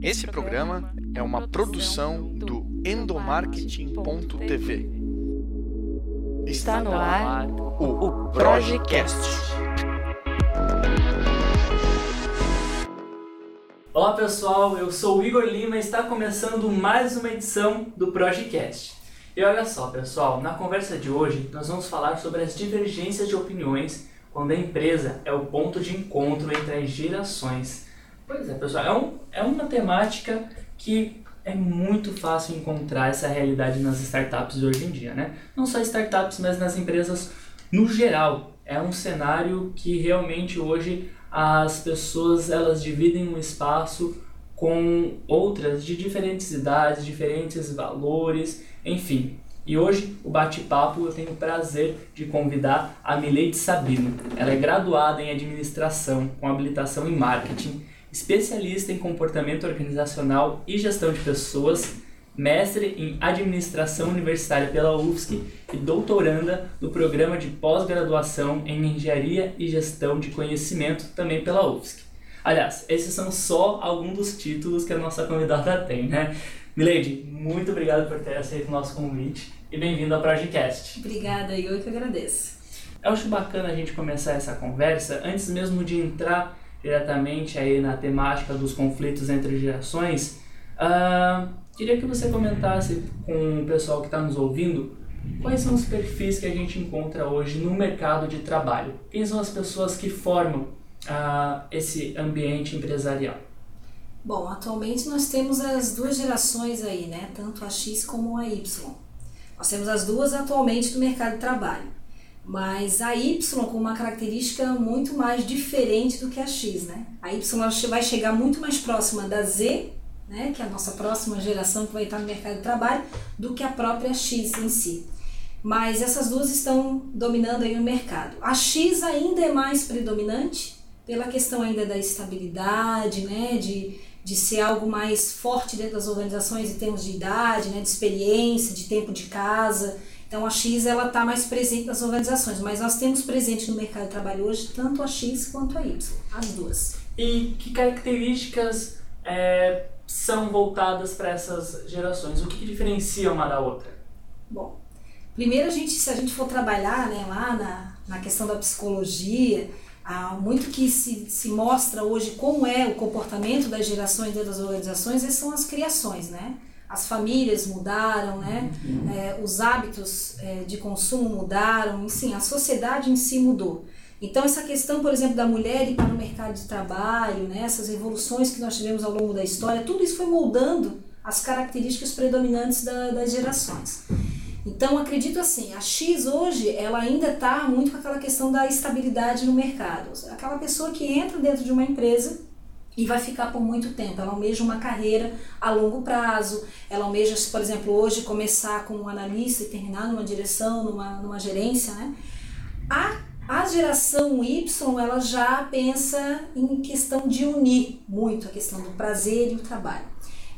Esse programa é uma produção do endomarketing.tv. Está no ar o Projecast. Olá pessoal, eu sou o Igor Lima e está começando mais uma edição do Projecast. E olha só pessoal, na conversa de hoje nós vamos falar sobre as divergências de opiniões quando a empresa é o ponto de encontro entre as gerações. Pois é pessoal, é, um, é uma temática que é muito fácil encontrar essa realidade nas startups de hoje em dia, né? Não só startups, mas nas empresas no geral. É um cenário que realmente hoje as pessoas elas dividem um espaço com outras de diferentes idades, diferentes valores, enfim. E hoje, o bate-papo, eu tenho o prazer de convidar a Mileide Sabino. Ela é graduada em administração, com habilitação em marketing, especialista em comportamento organizacional e gestão de pessoas, mestre em administração universitária pela UFSC e doutoranda no programa de pós-graduação em engenharia e gestão de conhecimento também pela UFSC. Aliás, esses são só alguns dos títulos que a nossa convidada tem, né? Milady, muito obrigado por ter aceito o nosso convite e bem-vindo ao Projecast. Obrigada, eu que agradeço. Eu acho bacana a gente começar essa conversa antes mesmo de entrar diretamente aí na temática dos conflitos entre gerações. Uh, queria que você comentasse com o pessoal que está nos ouvindo quais são os perfis que a gente encontra hoje no mercado de trabalho. Quem são as pessoas que formam uh, esse ambiente empresarial? Bom, atualmente nós temos as duas gerações aí, né? Tanto a X como a Y. Nós temos as duas atualmente no mercado de trabalho. Mas a Y com uma característica muito mais diferente do que a X, né? A Y vai chegar muito mais próxima da Z, né, que é a nossa próxima geração que vai estar no mercado de trabalho, do que a própria X em si. Mas essas duas estão dominando aí no mercado. A X ainda é mais predominante pela questão ainda da estabilidade, né, de, de ser algo mais forte dentro das organizações em termos de idade, né, de experiência, de tempo de casa. Então a X ela está mais presente nas organizações, mas nós temos presente no mercado de trabalho hoje tanto a X quanto a Y, as duas. E que características é, são voltadas para essas gerações? O que, que, diferencia uma da outra? Bom, primeiro a gente, se a gente for trabalhar né, lá na, na questão da psicologia, há muito que se, se mostra hoje como é o comportamento das gerações dentro das organizações, são as criações, né? As famílias mudaram, né? Uhum. É, os hábitos é, de consumo mudaram, enfim, a sociedade em si mudou. Então, essa questão, por exemplo, da mulher ir para o mercado de trabalho, né? essas evoluções que nós tivemos ao longo da história, tudo isso foi moldando as características predominantes da, das gerações. Então, acredito assim, a X hoje, ela ainda está muito com aquela questão da estabilidade no mercado. Aquela pessoa que entra dentro de uma empresa e vai ficar por muito tempo. Ela almeja uma carreira a longo prazo, ela almeja, por exemplo, hoje começar como analista e terminar numa direção, numa, numa gerência, né? A, a geração Y, ela já pensa em questão de unir muito a questão do prazer e o trabalho.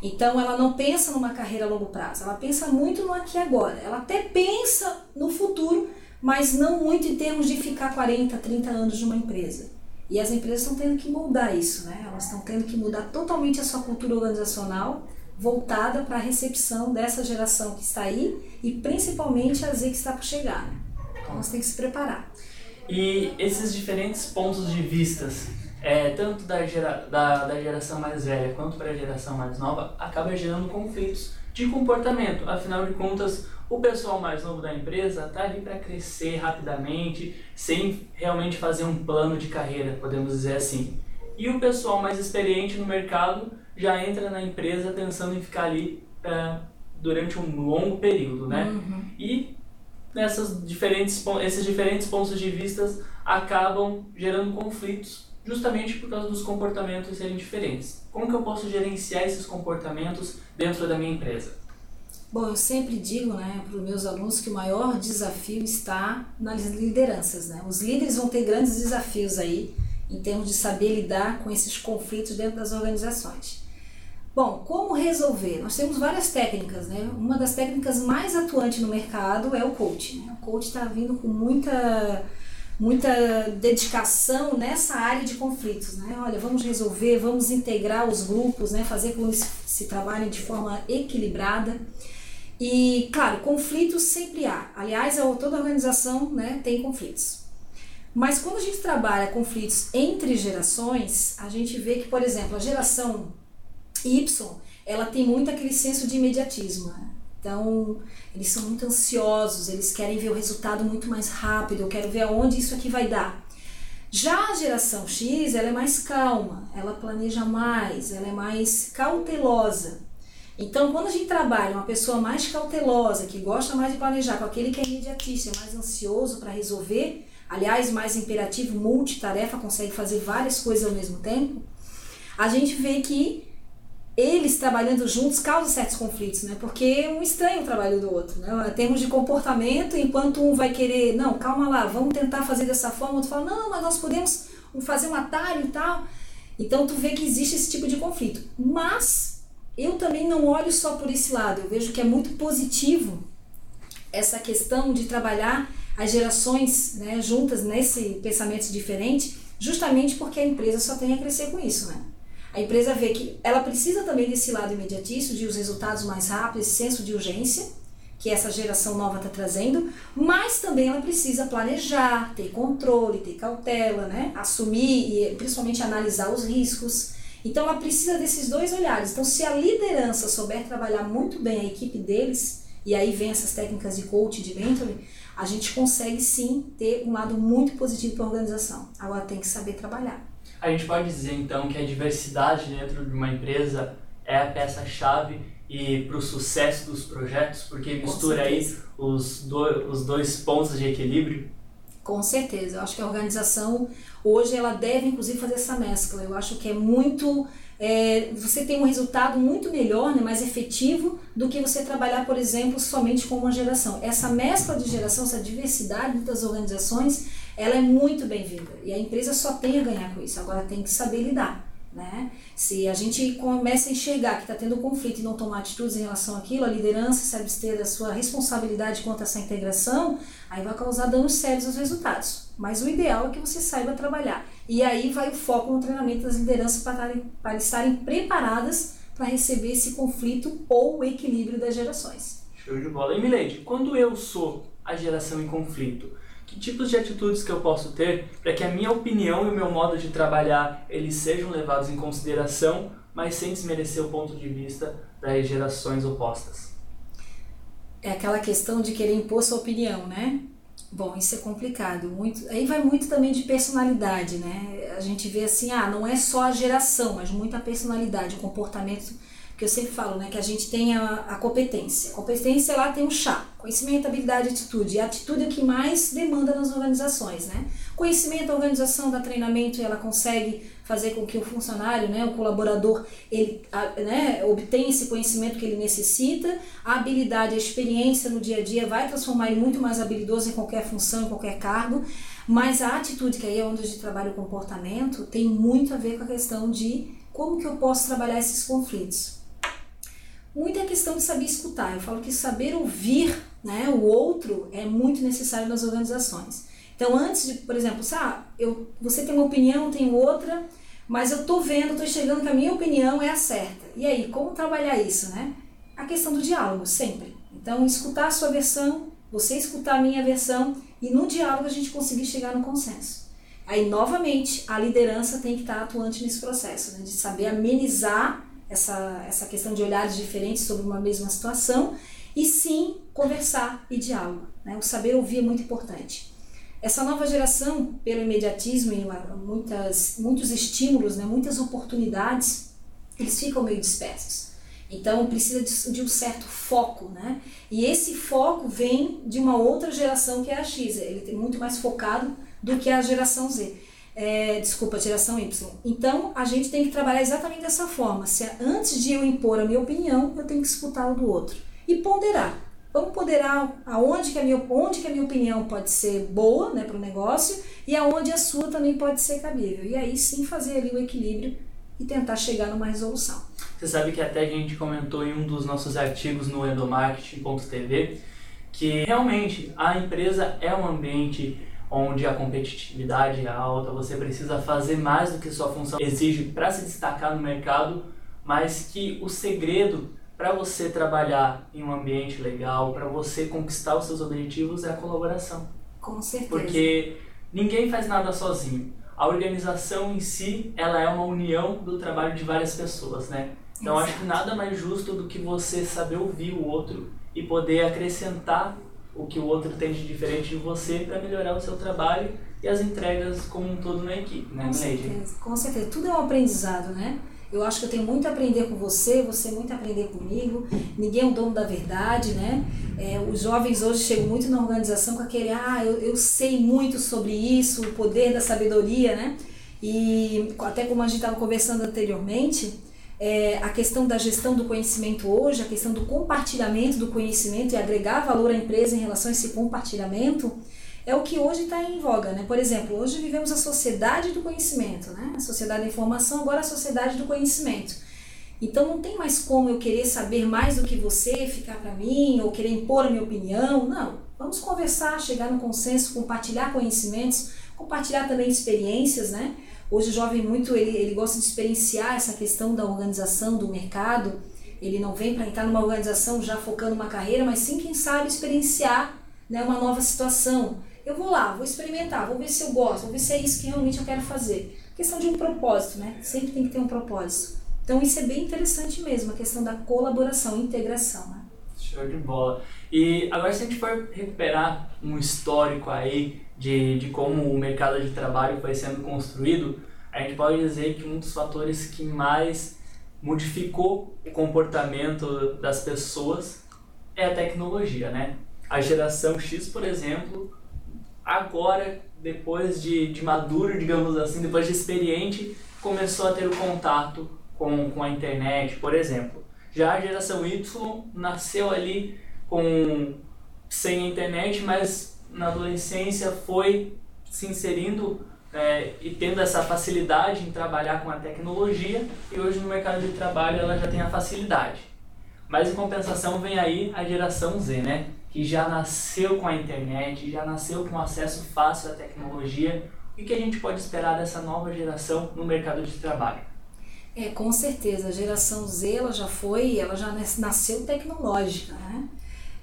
Então, ela não pensa numa carreira a longo prazo, ela pensa muito no aqui e agora. Ela até pensa no futuro, mas não muito em termos de ficar 40, 30 anos de uma empresa. E as empresas estão tendo que mudar isso, né? Elas estão tendo que mudar totalmente a sua cultura organizacional voltada para a recepção dessa geração que está aí e principalmente a Z que está por chegar. Né? Então nós temos que se preparar. E esses diferentes pontos de vistas, é, tanto da, gera, da, da geração mais velha quanto para a geração mais nova, acaba gerando conflitos de comportamento. Afinal de contas, o pessoal mais novo da empresa está ali para crescer rapidamente, sem realmente fazer um plano de carreira, podemos dizer assim. E o pessoal mais experiente no mercado já entra na empresa pensando em ficar ali é, durante um longo período, né? Uhum. E nessas diferentes, esses diferentes pontos de vista acabam gerando conflitos justamente por causa dos comportamentos serem diferentes. Como que eu posso gerenciar esses comportamentos dentro da minha empresa? Bom, eu sempre digo né, para os meus alunos que o maior desafio está nas lideranças. Né? Os líderes vão ter grandes desafios aí em termos de saber lidar com esses conflitos dentro das organizações. Bom, como resolver? Nós temos várias técnicas, né? Uma das técnicas mais atuantes no mercado é o coach. Né? O coach está vindo com muita muita dedicação nessa área de conflitos, né? Olha, vamos resolver, vamos integrar os grupos, né? Fazer com que eles se trabalhem de forma equilibrada. E, claro, conflitos sempre há. Aliás, toda organização né, tem conflitos. Mas quando a gente trabalha conflitos entre gerações, a gente vê que, por exemplo, a geração Y, ela tem muito aquele senso de imediatismo. Né? Então, eles são muito ansiosos, eles querem ver o resultado muito mais rápido, eu quero ver aonde isso aqui vai dar. Já a geração X, ela é mais calma, ela planeja mais, ela é mais cautelosa. Então, quando a gente trabalha uma pessoa mais cautelosa, que gosta mais de planejar, com aquele que é imediatista, mais ansioso para resolver, aliás, mais imperativo, multitarefa, consegue fazer várias coisas ao mesmo tempo, a gente vê que eles trabalhando juntos causam certos conflitos, né? Porque um estranho o trabalho do outro, né? Em termos de comportamento, enquanto um vai querer, não, calma lá, vamos tentar fazer dessa forma, o outro fala, não, mas nós podemos fazer um atalho e tal. Então tu vê que existe esse tipo de conflito. Mas eu também não olho só por esse lado, eu vejo que é muito positivo essa questão de trabalhar as gerações né, juntas nesse pensamento diferente, justamente porque a empresa só tem a crescer com isso, né? A empresa vê que ela precisa também desse lado imediatista, de os resultados mais rápidos, esse senso de urgência que essa geração nova está trazendo, mas também ela precisa planejar, ter controle, ter cautela, né? assumir e principalmente analisar os riscos. Então ela precisa desses dois olhares. Então, se a liderança souber trabalhar muito bem a equipe deles, e aí vem essas técnicas de coach, de mentoring, a gente consegue sim ter um lado muito positivo para a organização. Agora tem que saber trabalhar. A gente pode dizer então que a diversidade dentro de uma empresa é a peça-chave e para o sucesso dos projetos, porque mistura aí os, do, os dois pontos de equilíbrio. Com certeza, eu acho que a organização hoje ela deve inclusive fazer essa mescla. Eu acho que é muito é, você tem um resultado muito melhor, né, mais efetivo do que você trabalhar, por exemplo, somente com uma geração. Essa mescla de geração, essa diversidade das organizações, ela é muito bem-vinda e a empresa só tem a ganhar com isso. Agora tem que saber lidar. Né? Se a gente começa a enxergar que está tendo conflito e não tomar atitudes em relação àquilo, a liderança se abster da sua responsabilidade quanto a essa integração, aí vai causar danos sérios aos resultados. Mas o ideal é que você saiba trabalhar. E aí vai o foco no treinamento das lideranças para para estarem preparadas para receber esse conflito ou o equilíbrio das gerações. Show de bola. E Milady, quando eu sou a geração em conflito, que tipos de atitudes que eu posso ter para que a minha opinião e o meu modo de trabalhar eles sejam levados em consideração, mas sem desmerecer o ponto de vista das gerações opostas? É aquela questão de querer impor sua opinião, né? Bom, isso é complicado. Muito, aí vai muito também de personalidade, né? A gente vê assim, ah, não é só a geração, mas muita personalidade, o comportamento que eu sempre falo, né, que a gente tem a, a competência. A competência lá tem o chá, conhecimento, habilidade atitude. E a atitude é o que mais demanda nas organizações, né? Conhecimento, a organização dá treinamento e ela consegue fazer com que o funcionário, né, o colaborador, ele né, obtenha esse conhecimento que ele necessita. A habilidade, a experiência no dia a dia vai transformar ele muito mais habilidoso em qualquer função, em qualquer cargo. Mas a atitude, que aí é onde a gente trabalha o comportamento, tem muito a ver com a questão de como que eu posso trabalhar esses conflitos. Muita questão de saber escutar. Eu falo que saber ouvir né, o outro é muito necessário nas organizações. Então, antes de, por exemplo, sabe, eu, você tem uma opinião, tem outra, mas eu estou vendo, estou enxergando que a minha opinião é a certa. E aí, como trabalhar isso, né? A questão do diálogo, sempre. Então, escutar a sua versão, você escutar a minha versão e no diálogo a gente conseguir chegar no consenso. Aí, novamente, a liderança tem que estar atuante nesse processo, né? de saber amenizar essa, essa questão de olhares diferentes sobre uma mesma situação e sim conversar e diálogo. Né? O saber ouvir é muito importante. Essa nova geração, pelo imediatismo e muitas, muitos estímulos, né, muitas oportunidades, eles ficam meio dispersos. Então precisa de, de, um certo foco, né? E esse foco vem de uma outra geração que é a X. Ele tem muito mais focado do que a geração Z é, desculpa, geração Y. Então, a gente tem que trabalhar exatamente dessa forma. Se antes de eu impor a minha opinião, eu tenho que escutar o do outro e ponderar. Vamos ponderar aonde que a minha, onde que a minha opinião pode ser boa né, para o negócio e aonde a sua também pode ser cabível. E aí sim fazer ali o equilíbrio e tentar chegar numa resolução. Você sabe que até a gente comentou em um dos nossos artigos no endomarketing.tv que realmente a empresa é um ambiente onde a competitividade é alta, você precisa fazer mais do que sua função exige para se destacar no mercado, mas que o segredo para você trabalhar em um ambiente legal, para você conquistar os seus objetivos é a colaboração. Com certeza. Porque ninguém faz nada sozinho. A organização em si, ela é uma união do trabalho de várias pessoas, né? Então Exato. acho que nada mais justo do que você saber ouvir o outro e poder acrescentar o que o outro tem de diferente de você para melhorar o seu trabalho e as entregas como um todo na equipe, né, Com certeza, com certeza. Tudo é um aprendizado, né? Eu acho que eu tenho muito a aprender com você, você muito a aprender comigo. Ninguém é o dono da verdade, né? É, os jovens hoje chegam muito na organização com aquele, ah, eu, eu sei muito sobre isso, o poder da sabedoria, né? E até como a gente estava conversando anteriormente, é, a questão da gestão do conhecimento hoje, a questão do compartilhamento do conhecimento e agregar valor à empresa em relação a esse compartilhamento, é o que hoje está em voga, né? Por exemplo, hoje vivemos a sociedade do conhecimento, né? A sociedade da informação, agora a sociedade do conhecimento. Então não tem mais como eu querer saber mais do que você, ficar para mim, ou querer impor a minha opinião. Não. Vamos conversar, chegar no consenso, compartilhar conhecimentos, compartilhar também experiências, né? Hoje o jovem muito, ele, ele gosta de experienciar essa questão da organização, do mercado. Ele não vem para entrar numa organização já focando uma carreira, mas sim, quem sabe, experienciar né, uma nova situação. Eu vou lá, vou experimentar, vou ver se eu gosto, vou ver se é isso que realmente eu quero fazer. questão de um propósito, né? Sempre tem que ter um propósito. Então isso é bem interessante mesmo, a questão da colaboração, integração. Né? Show de bola. E agora se a gente for recuperar um histórico aí de, de como o mercado de trabalho foi sendo construído, a gente pode dizer que um dos fatores que mais modificou o comportamento das pessoas é a tecnologia, né? A geração X, por exemplo, agora, depois de, de maduro, digamos assim, depois de experiente, começou a ter o contato com, com a internet, por exemplo. Já a geração Y nasceu ali com sem internet, mas na adolescência foi se inserindo é, e tendo essa facilidade em trabalhar com a tecnologia e hoje no mercado de trabalho ela já tem a facilidade. Mas em compensação vem aí a geração Z, né? Que já nasceu com a internet, já nasceu com acesso fácil à tecnologia. O que a gente pode esperar dessa nova geração no mercado de trabalho? É, com certeza. A geração Z ela já foi, ela já nasceu tecnológica, né?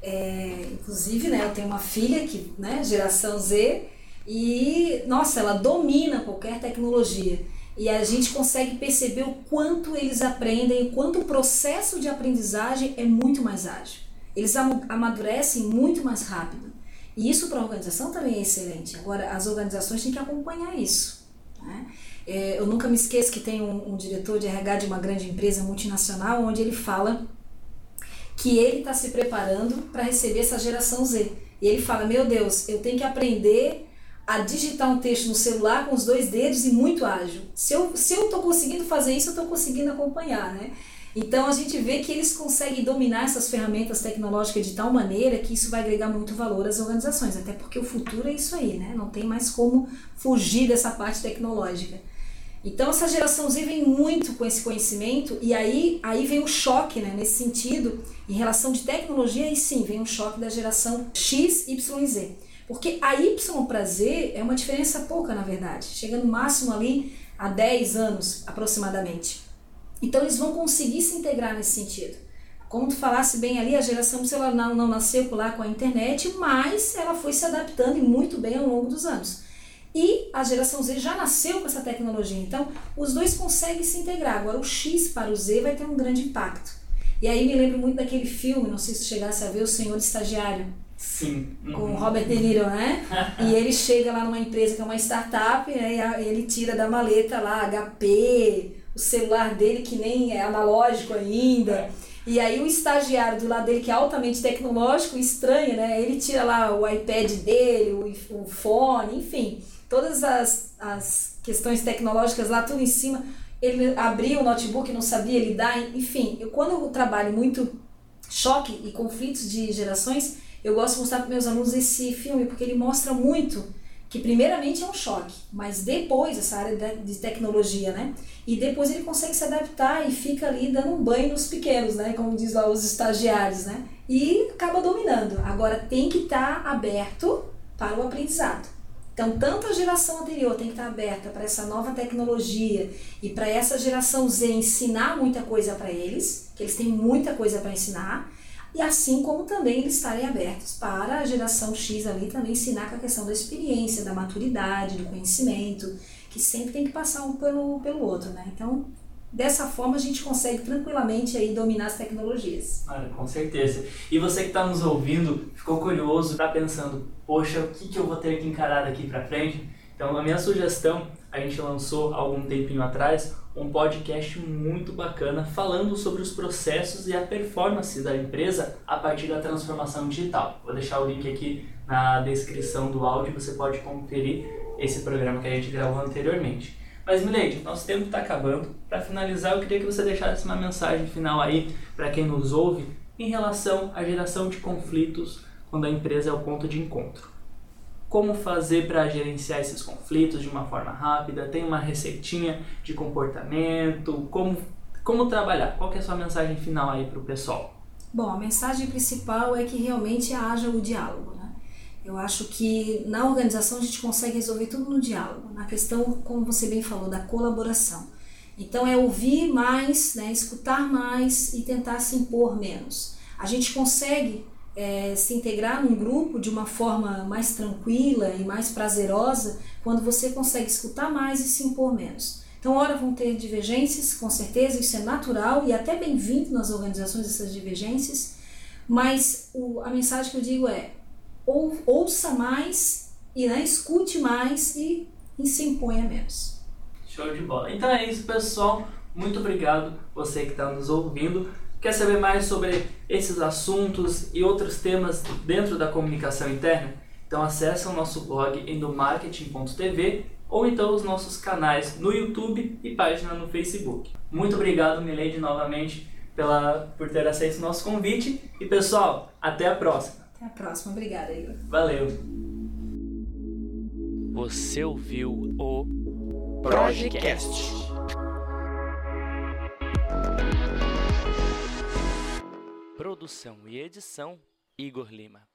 É, inclusive, né, eu tenho uma filha que, né, geração Z, e nossa, ela domina qualquer tecnologia. E a gente consegue perceber o quanto eles aprendem, o quanto o processo de aprendizagem é muito mais ágil. Eles amadurecem muito mais rápido. E isso para a organização também é excelente. Agora, as organizações têm que acompanhar isso. Né? É, eu nunca me esqueço que tem um, um diretor de RH de uma grande empresa multinacional onde ele fala que ele está se preparando para receber essa geração Z. E ele fala: Meu Deus, eu tenho que aprender a digitar um texto no celular com os dois dedos e muito ágil. Se eu estou se eu conseguindo fazer isso, eu estou conseguindo acompanhar. Né? Então a gente vê que eles conseguem dominar essas ferramentas tecnológicas de tal maneira que isso vai agregar muito valor às organizações, até porque o futuro é isso aí, né? não tem mais como fugir dessa parte tecnológica. Então essa geração Z vem muito com esse conhecimento e aí, aí vem o choque né, nesse sentido, em relação de tecnologia, e sim, vem o choque da geração X, Y e Z. Porque a Y para Z é uma diferença pouca, na verdade, chega no máximo ali a 10 anos aproximadamente. Então eles vão conseguir se integrar nesse sentido. Como tu falasse bem ali, a geração ela não, não nasceu lá com a internet, mas ela foi se adaptando e muito bem ao longo dos anos. E a geração Z já nasceu com essa tecnologia, então os dois conseguem se integrar. Agora o X para o Z vai ter um grande impacto. E aí me lembro muito daquele filme, não sei se chegasse a ver, O Senhor Estagiário. Sim. Com o Robert De Niro, né? e ele chega lá numa empresa que é uma startup, né? E ele tira da maleta lá HP, o celular dele que nem é analógico ainda. E aí o estagiário do lado dele, que é altamente tecnológico, estranha, né? Ele tira lá o iPad dele, o, o fone, enfim todas as, as questões tecnológicas lá, tudo em cima. Ele abria o notebook, não sabia lidar, enfim. Eu, quando eu trabalho muito choque e conflitos de gerações, eu gosto de mostrar para meus alunos esse filme, porque ele mostra muito que primeiramente é um choque, mas depois essa área de tecnologia, né? E depois ele consegue se adaptar e fica ali dando um banho nos pequenos, né? Como diz lá os estagiários, né? E acaba dominando. Agora tem que estar tá aberto para o aprendizado. Então, tanto a geração anterior tem que estar aberta para essa nova tecnologia e para essa geração Z ensinar muita coisa para eles, que eles têm muita coisa para ensinar, e assim como também eles estarem abertos para a geração X ali também ensinar com a questão da experiência, da maturidade, do conhecimento, que sempre tem que passar um pelo, pelo outro, né? Então, dessa forma a gente consegue tranquilamente aí dominar as tecnologias. Olha, com certeza. E você que está nos ouvindo, ficou curioso, está pensando, poxa, o que, que eu vou ter que encarar daqui para frente? Então, a minha sugestão, a gente lançou algum tempinho atrás um podcast muito bacana falando sobre os processos e a performance da empresa a partir da transformação digital. Vou deixar o link aqui na descrição do áudio, você pode conferir esse programa que a gente gravou anteriormente. Mas, Milady, nosso tempo está acabando. Para finalizar, eu queria que você deixasse uma mensagem final aí para quem nos ouve em relação à geração de conflitos quando a empresa é o ponto de encontro como fazer para gerenciar esses conflitos de uma forma rápida, tem uma receitinha de comportamento, como, como trabalhar. Qual é a sua mensagem final aí para o pessoal? Bom, a mensagem principal é que realmente haja o diálogo. Eu acho que na organização a gente consegue resolver tudo no diálogo, na questão, como você bem falou, da colaboração. Então é ouvir mais, né, escutar mais e tentar se impor menos. A gente consegue é, se integrar num grupo de uma forma mais tranquila e mais prazerosa quando você consegue escutar mais e se impor menos. Então, ora vão ter divergências, com certeza, isso é natural e até bem-vindo nas organizações essas divergências, mas o, a mensagem que eu digo é ou, ouça mais e né, escute mais e, e se imponha menos. Show de bola. Então é isso, pessoal. Muito obrigado você que está nos ouvindo. Quer saber mais sobre esses assuntos e outros temas dentro da comunicação interna? Então acesse o nosso blog endomarketing.tv ou então os nossos canais no YouTube e página no Facebook. Muito obrigado, Milady, novamente pela, por ter aceito o nosso convite. E pessoal, até a próxima. Até a próxima. Obrigada, Igor. Valeu. Você ouviu o Projecast. Produção e edição Igor Lima.